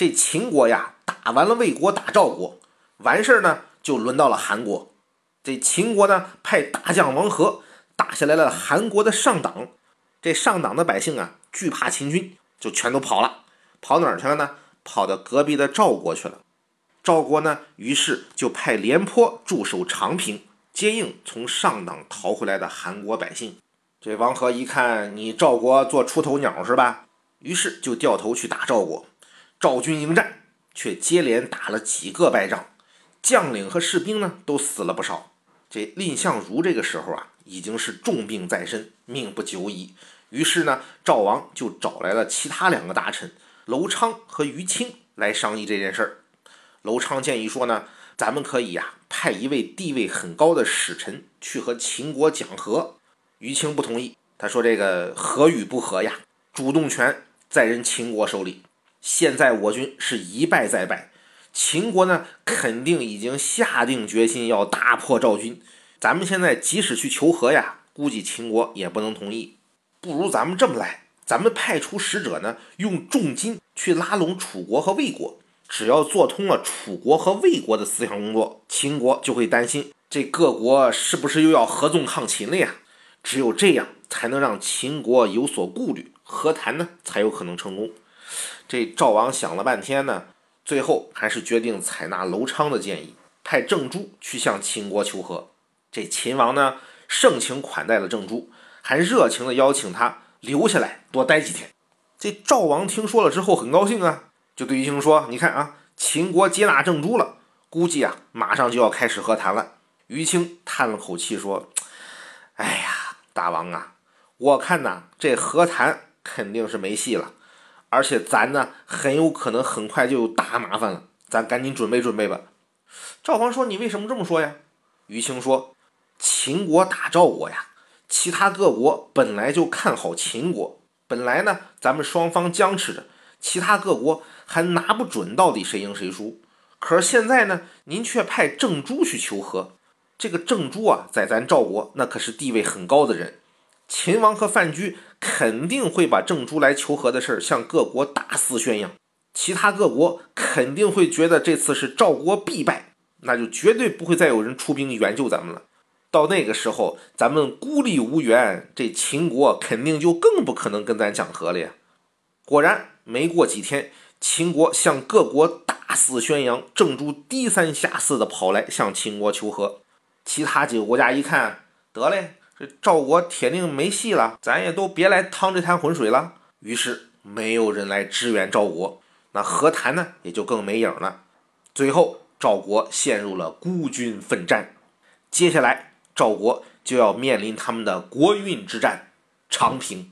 这秦国呀，打完了魏国，打赵国，完事儿呢，就轮到了韩国。这秦国呢，派大将王和打下来了韩国的上党。这上党的百姓啊，惧怕秦军，就全都跑了。跑哪儿去了呢？跑到隔壁的赵国去了。赵国呢，于是就派廉颇驻守长平，接应从上党逃回来的韩国百姓。这王和一看，你赵国做出头鸟是吧？于是就掉头去打赵国。赵军迎战，却接连打了几个败仗，将领和士兵呢都死了不少。这蔺相如这个时候啊，已经是重病在身，命不久矣。于是呢，赵王就找来了其他两个大臣楼昌和于清来商议这件事儿。楼昌建议说呢，咱们可以呀派一位地位很高的使臣去和秦国讲和。于清不同意，他说这个和与不和呀，主动权在人秦国手里。现在我军是一败再败，秦国呢肯定已经下定决心要大破赵军。咱们现在即使去求和呀，估计秦国也不能同意。不如咱们这么来，咱们派出使者呢，用重金去拉拢楚国和魏国。只要做通了楚国和魏国的思想工作，秦国就会担心这各国是不是又要合纵抗秦了呀？只有这样才能让秦国有所顾虑，和谈呢才有可能成功。这赵王想了半天呢，最后还是决定采纳楼昌的建议，派郑珠去向秦国求和。这秦王呢，盛情款待了郑珠，还热情地邀请他留下来多待几天。这赵王听说了之后很高兴啊，就对于清说：“你看啊，秦国接纳郑珠了，估计啊马上就要开始和谈了。”于清叹了口气说：“哎呀，大王啊，我看呐，这和谈肯定是没戏了。”而且咱呢，很有可能很快就有大麻烦了，咱赶紧准备准备吧。赵王说：“你为什么这么说呀？”于清说：“秦国打赵国呀，其他各国本来就看好秦国，本来呢，咱们双方僵持着，其他各国还拿不准到底谁赢谁输。可是现在呢，您却派郑珠去求和，这个郑珠啊，在咱赵国那可是地位很高的人。”秦王和范雎肯定会把郑珠来求和的事儿向各国大肆宣扬，其他各国肯定会觉得这次是赵国必败，那就绝对不会再有人出兵援救咱们了。到那个时候，咱们孤立无援，这秦国肯定就更不可能跟咱讲和了呀。果然，没过几天，秦国向各国大肆宣扬，郑珠低三下四的跑来向秦国求和。其他几个国家一看，得嘞。这赵国铁定没戏了，咱也都别来趟这滩浑水了。于是没有人来支援赵国，那和谈呢也就更没影了。最后赵国陷入了孤军奋战，接下来赵国就要面临他们的国运之战——长平。